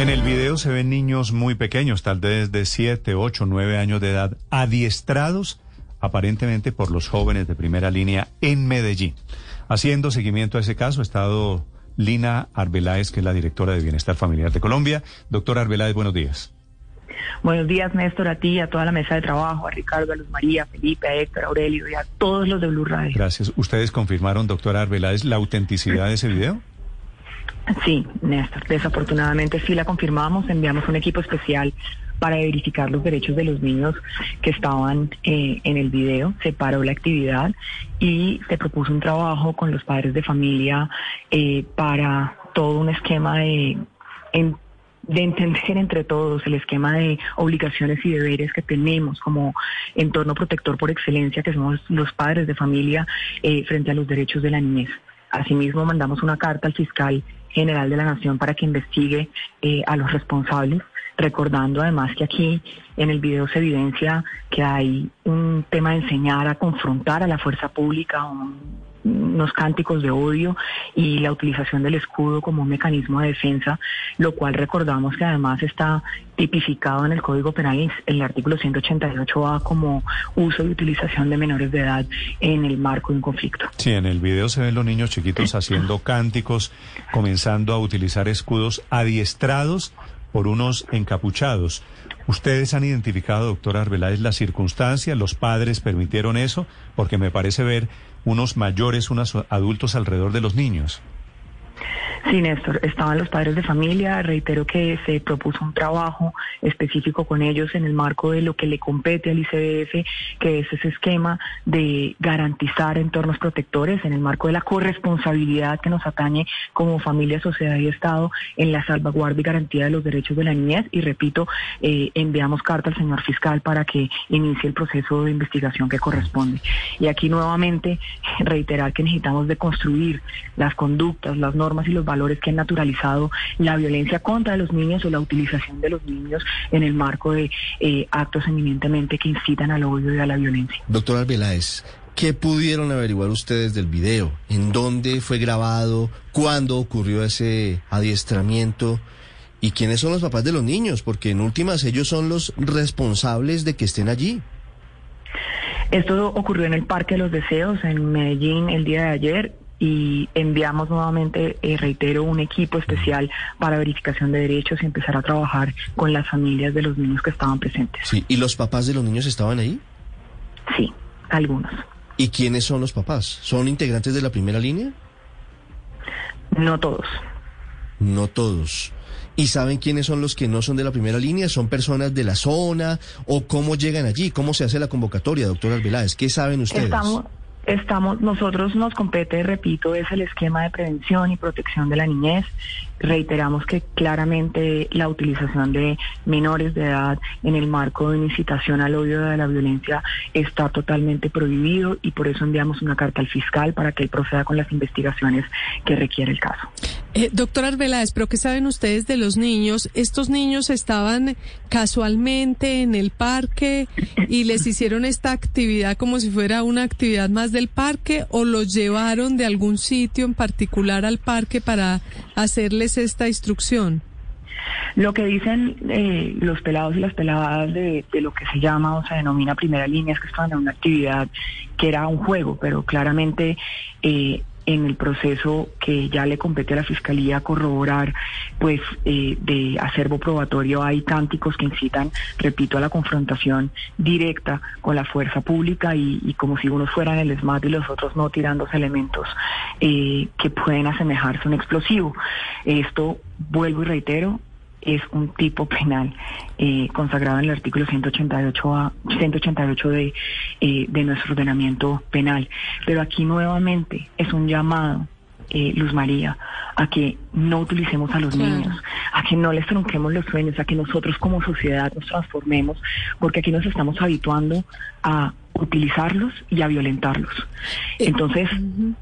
En el video se ven niños muy pequeños, tal vez de 7, 8, 9 años de edad, adiestrados aparentemente por los jóvenes de primera línea en Medellín. Haciendo seguimiento a ese caso ha estado Lina Arbeláez, que es la directora de Bienestar Familiar de Colombia. Doctora Arbeláez, buenos días. Buenos días, Néstor, a ti, a toda la mesa de trabajo, a Ricardo, a Luz María, a Felipe, a Héctor, a Aurelio y a todos los de Blue Radio. Gracias. ¿Ustedes confirmaron, doctora Arbeláez, la autenticidad de ese video? Sí, Néstor, desafortunadamente sí la confirmamos, enviamos un equipo especial para verificar los derechos de los niños que estaban eh, en el video, se paró la actividad y se propuso un trabajo con los padres de familia eh, para todo un esquema de... De entender entre todos el esquema de obligaciones y deberes que tenemos como entorno protector por excelencia, que somos los padres de familia, eh, frente a los derechos de la niñez. Asimismo, mandamos una carta al fiscal general de la Nación para que investigue eh, a los responsables, recordando además que aquí en el video se evidencia que hay un tema de enseñar a confrontar a la fuerza pública, unos cánticos de odio y la utilización del escudo como un mecanismo de defensa, lo cual recordamos que además está tipificado en el Código Penal, en el artículo 188A como uso y utilización de menores de edad en el marco de un conflicto. Sí, en el video se ven los niños chiquitos haciendo cánticos, comenzando a utilizar escudos adiestrados por unos encapuchados. ¿Ustedes han identificado, doctora Arbeláez, la circunstancia? ¿Los padres permitieron eso? Porque me parece ver unos mayores, unos adultos alrededor de los niños. Sí, Néstor, estaban los padres de familia. Reitero que se propuso un trabajo específico con ellos en el marco de lo que le compete al ICDF, que es ese esquema de garantizar entornos protectores en el marco de la corresponsabilidad que nos atañe como familia, sociedad y Estado en la salvaguardia y garantía de los derechos de la niñez. Y repito, eh, enviamos carta al señor fiscal para que inicie el proceso de investigación que corresponde. Y aquí nuevamente reiterar que necesitamos deconstruir las conductas, las normas y los valores que han naturalizado la violencia contra los niños o la utilización de los niños en el marco de eh, actos eminentemente que incitan al odio y a la violencia. Doctor Arbeláez, ¿qué pudieron averiguar ustedes del video? ¿En dónde fue grabado? ¿Cuándo ocurrió ese adiestramiento? ¿Y quiénes son los papás de los niños? Porque en últimas ellos son los responsables de que estén allí. Esto ocurrió en el Parque de los Deseos, en Medellín, el día de ayer y enviamos nuevamente, eh, reitero, un equipo especial para verificación de derechos y empezar a trabajar con las familias de los niños que estaban presentes. Sí, ¿y los papás de los niños estaban ahí? Sí, algunos. ¿Y quiénes son los papás? ¿Son integrantes de la primera línea? No todos. No todos. ¿Y saben quiénes son los que no son de la primera línea? ¿Son personas de la zona? ¿O cómo llegan allí? ¿Cómo se hace la convocatoria, doctor Arbeláez? ¿Qué saben ustedes? Estamos, Estamos, nosotros nos compete, repito, es el esquema de prevención y protección de la niñez. Reiteramos que claramente la utilización de menores de edad en el marco de una incitación al odio de la violencia está totalmente prohibido y por eso enviamos una carta al fiscal para que él proceda con las investigaciones que requiere el caso. Eh, doctor Arbeláez, pero ¿qué saben ustedes de los niños? ¿Estos niños estaban casualmente en el parque y les hicieron esta actividad como si fuera una actividad más del parque o los llevaron de algún sitio en particular al parque para hacerles esta instrucción? Lo que dicen eh, los pelados y las peladas de, lo que se llama o se denomina primera línea es que estaban en una actividad que era un juego, pero claramente eh, en el proceso que ya le compete a la Fiscalía corroborar, pues eh, de acervo probatorio hay cánticos que incitan, repito, a la confrontación directa con la fuerza pública y, y como si unos fueran el SMAT y los otros no tirándose elementos eh, que pueden asemejarse a un explosivo. Esto, vuelvo y reitero, es un tipo penal eh, consagrado en el artículo 188, a, 188 de, eh, de nuestro ordenamiento penal. Pero aquí nuevamente es un llamado eh, Luz María, a que no utilicemos a los Claro. niños, a que no les trunquemos los sueños, a que nosotros como sociedad nos transformemos, porque aquí nos estamos habituando a utilizarlos y a violentarlos. Entonces,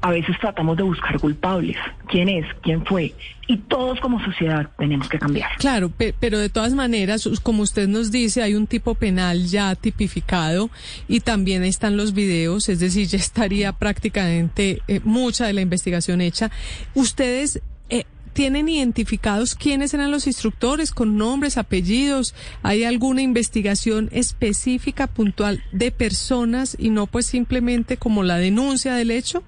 a veces tratamos de buscar culpables. ¿Quién es? ¿Quién fue? Y todos como sociedad tenemos que cambiar. Claro, pe- pero de todas maneras, como usted nos dice, hay un tipo penal ya tipificado y también están los videos, es decir, ya estaría prácticamente eh, mucha de la investigación hecha. ¿Ustedes eh, tienen identificados quiénes eran los instructores con nombres, apellidos? ¿Hay alguna investigación específica, puntual de personas y no pues simplemente como la denuncia del hecho?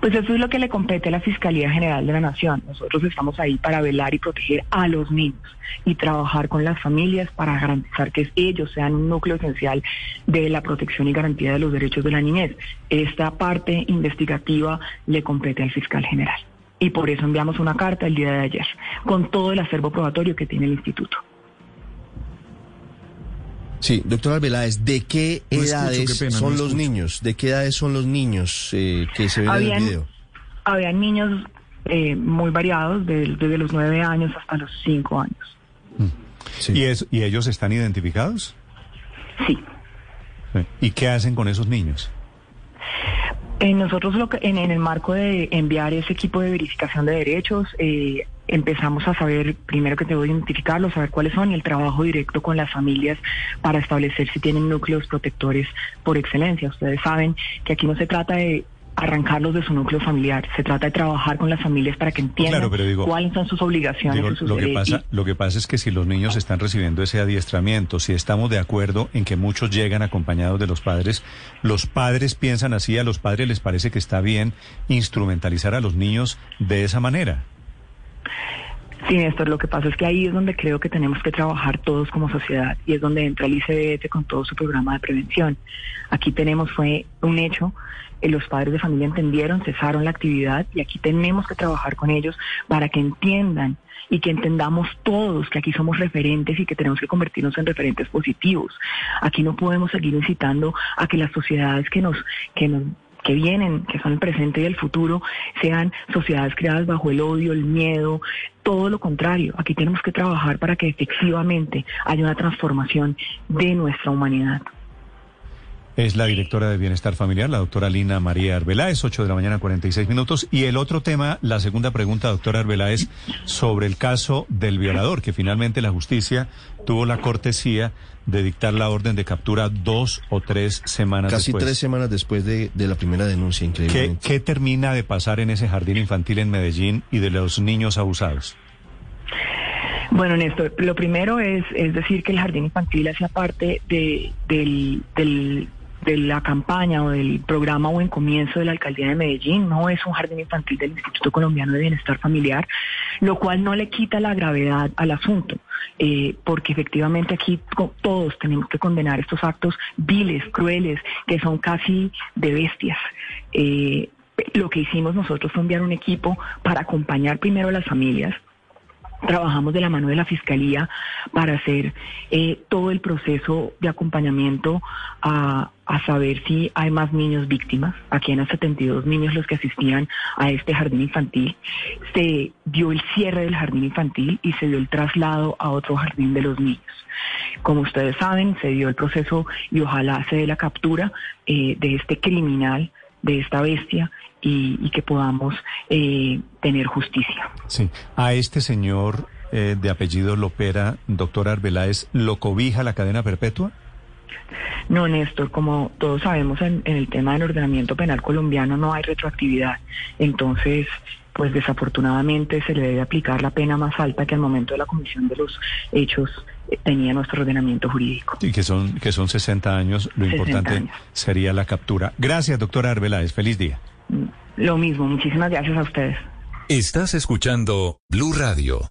Pues eso es lo que le compete a la Fiscalía General de la Nación. Nosotros estamos ahí para velar y proteger a los niños y trabajar con las familias para garantizar que ellos sean un núcleo esencial de la protección y garantía de los derechos de la niñez. Esta parte investigativa le compete al fiscal general. Y por eso enviamos una carta el día de ayer, con todo el acervo probatorio que tiene el instituto. Sí, doctor Arbeláez, ¿de qué No escucho, edades qué pena, son no los niños? ¿De qué edades son los niños eh, que se ven en Habían- el video? Habían niños eh, muy variados, de- desde los nueve años hasta los cinco años. Sí. ¿Y, es, ¿Y ellos están identificados? Sí. Sí. ¿Y qué hacen con esos niños? Eh, nosotros lo que, en, en el marco de enviar ese equipo de verificación de derechos, eh, empezamos a saber, primero que que identificarlos, saber cuáles son y el trabajo directo con las familias para establecer si tienen núcleos protectores por excelencia. Ustedes saben que aquí no se trata de arrancarlos de su núcleo familiar, se trata de trabajar con las familias para que entiendan Claro, pero digo- cuáles son sus obligaciones Digo, y sus lo, que pasa, lo que pasa es que si los niños están recibiendo ese adiestramiento, si estamos de acuerdo en que muchos llegan acompañados de los padres, los padres piensan así, a los padres les parece que está bien instrumentalizar a los niños de esa manera. Sí, Néstor, lo que pasa es que ahí es donde creo que tenemos que trabajar todos como sociedad y es donde entra el ICBF con todo su programa de prevención. Aquí tenemos, fue un hecho, eh, los padres de familia entendieron, cesaron la actividad y aquí tenemos que trabajar con ellos para que entiendan y que entendamos todos que aquí somos referentes y que tenemos que convertirnos en referentes positivos. Aquí no podemos seguir incitando a que las sociedades que nos, que nos que vienen, que son el presente y el futuro, sean sociedades creadas bajo el odio, el miedo, todo lo contrario. Aquí tenemos que trabajar para que efectivamente haya una transformación de nuestra humanidad. Es la directora de Bienestar Familiar, la doctora Lina María Arbeláez, 8 de la mañana, 46 minutos. Y el otro tema, la segunda pregunta, doctora Arbeláez, sobre el caso del violador, que finalmente la justicia tuvo la cortesía de dictar la orden de captura dos o tres semanas Casi después. tres semanas después de, de la primera denuncia, ¿Qué, increíblemente. ¿Qué termina de pasar en ese jardín infantil en Medellín y de los niños abusados? Bueno, Néstor, lo primero es, es decir que el jardín infantil hacía parte de, del, del- de la campaña o del programa o en comienzo de la alcaldía de Medellín. No es un jardín infantil del Instituto Colombiano de Bienestar Familiar, lo cual no le quita la gravedad al asunto, eh, porque efectivamente aquí todos tenemos que condenar estos actos viles, crueles, que son casi de bestias. Eh, lo que hicimos nosotros fue enviar un equipo para acompañar primero a las familias trabajamos de la mano de la Fiscalía para hacer eh, todo el proceso de acompañamiento a, a saber si hay más niños víctimas. Aquí eran 72 niños los que asistían a este jardín infantil. Se dio el cierre del jardín infantil y se dio el traslado a otro jardín de los niños. Como ustedes saben, se dio el proceso y ojalá se dé la captura eh, de este criminal, de esta bestia y, y que podamos eh, tener justicia. Sí. A este señor eh, de apellido Lopera, doctor Arbeláez, ¿lo cobija la cadena perpetua? No, Néstor, como todos sabemos en, en el tema del ordenamiento penal colombiano no hay retroactividad. Entonces, pues desafortunadamente se le debe aplicar la pena más alta que al momento de la comisión de los hechos tenía nuestro ordenamiento jurídico. Sí, que son, que son 60 años. Lo 60 importante años. sería la captura. Gracias, doctora Arbeláez. Feliz día. Lo mismo, muchísimas gracias a ustedes. Estás escuchando Blue Radio.